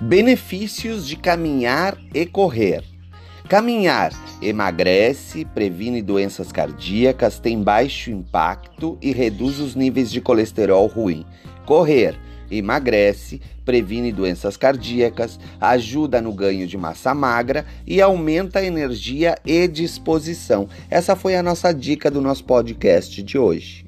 Benefícios de caminhar e correr. Caminhar emagrece, previne doenças cardíacas, tem baixo impacto e reduz os níveis de colesterol ruim. Correr emagrece, previne doenças cardíacas, ajuda no ganho de massa magra e aumenta a energia e disposição. Essa foi a nossa dica do nosso podcast de hoje.